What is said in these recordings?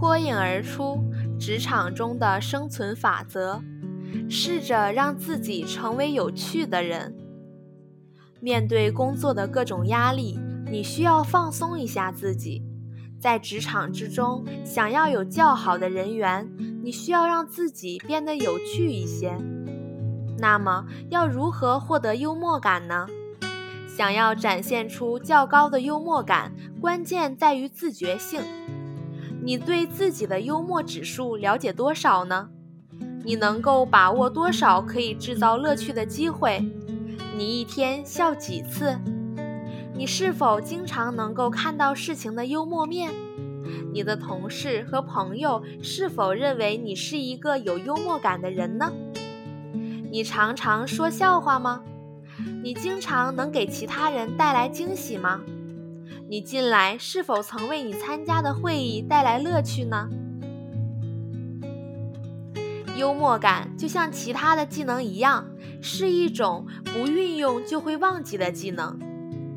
脱颖而出职场中的生存法则，试着让自己成为有趣的人。面对工作的各种压力，你需要放松一下自己。在职场之中，想要有较好的人缘，你需要让自己变得有趣一些。那么，要如何获得幽默感呢？想要展现出较高的幽默感，关键在于自觉性。你对自己的幽默指数了解多少呢？你能够把握多少可以制造乐趣的机会？你一天笑几次？你是否经常能够看到事情的幽默面？你的同事和朋友是否认为你是一个有幽默感的人呢？你常常说笑话吗？你经常能给其他人带来惊喜吗？你近来是否曾为你参加的会议带来乐趣呢？幽默感就像其他的技能一样，是一种不运用就会忘记的技能。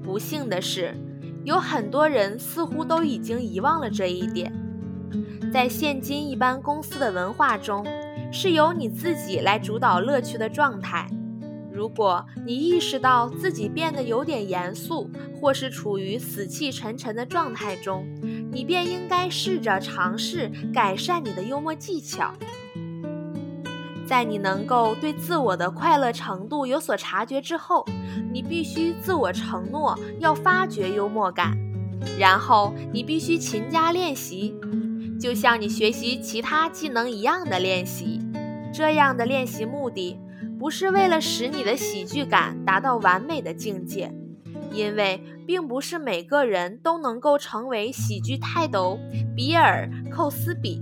不幸的是，有很多人似乎都已经遗忘了这一点。在现今一般公司的文化中，是由你自己来主导乐趣的状态。如果你意识到自己变得有点严肃，或是处于死气沉沉的状态中，你便应该试着尝试改善你的幽默技巧。在你能够对自我的快乐程度有所察觉之后，你必须自我承诺要发掘幽默感，然后你必须勤加练习，就像你学习其他技能一样的练习。这样的练习目的不是为了使你的喜剧感达到完美的境界，因为并不是每个人都能够成为喜剧泰斗比尔·寇斯比。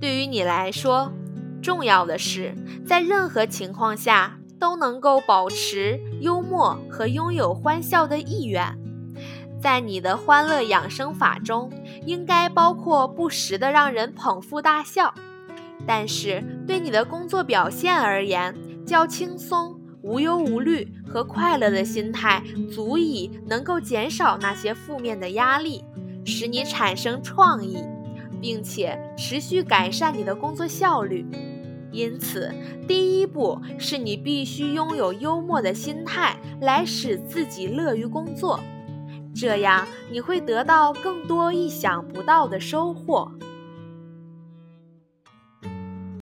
对于你来说。重要的是，在任何情况下都能够保持幽默和拥有欢笑的意愿。在你的欢乐养生法中，应该包括不时的让人捧腹大笑。但是，对你的工作表现而言，较轻松、无忧无虑和快乐的心态，足以能够减少那些负面的压力，使你产生创意，并且持续改善你的工作效率。因此，第一步是你必须拥有幽默的心态，来使自己乐于工作，这样你会得到更多意想不到的收获。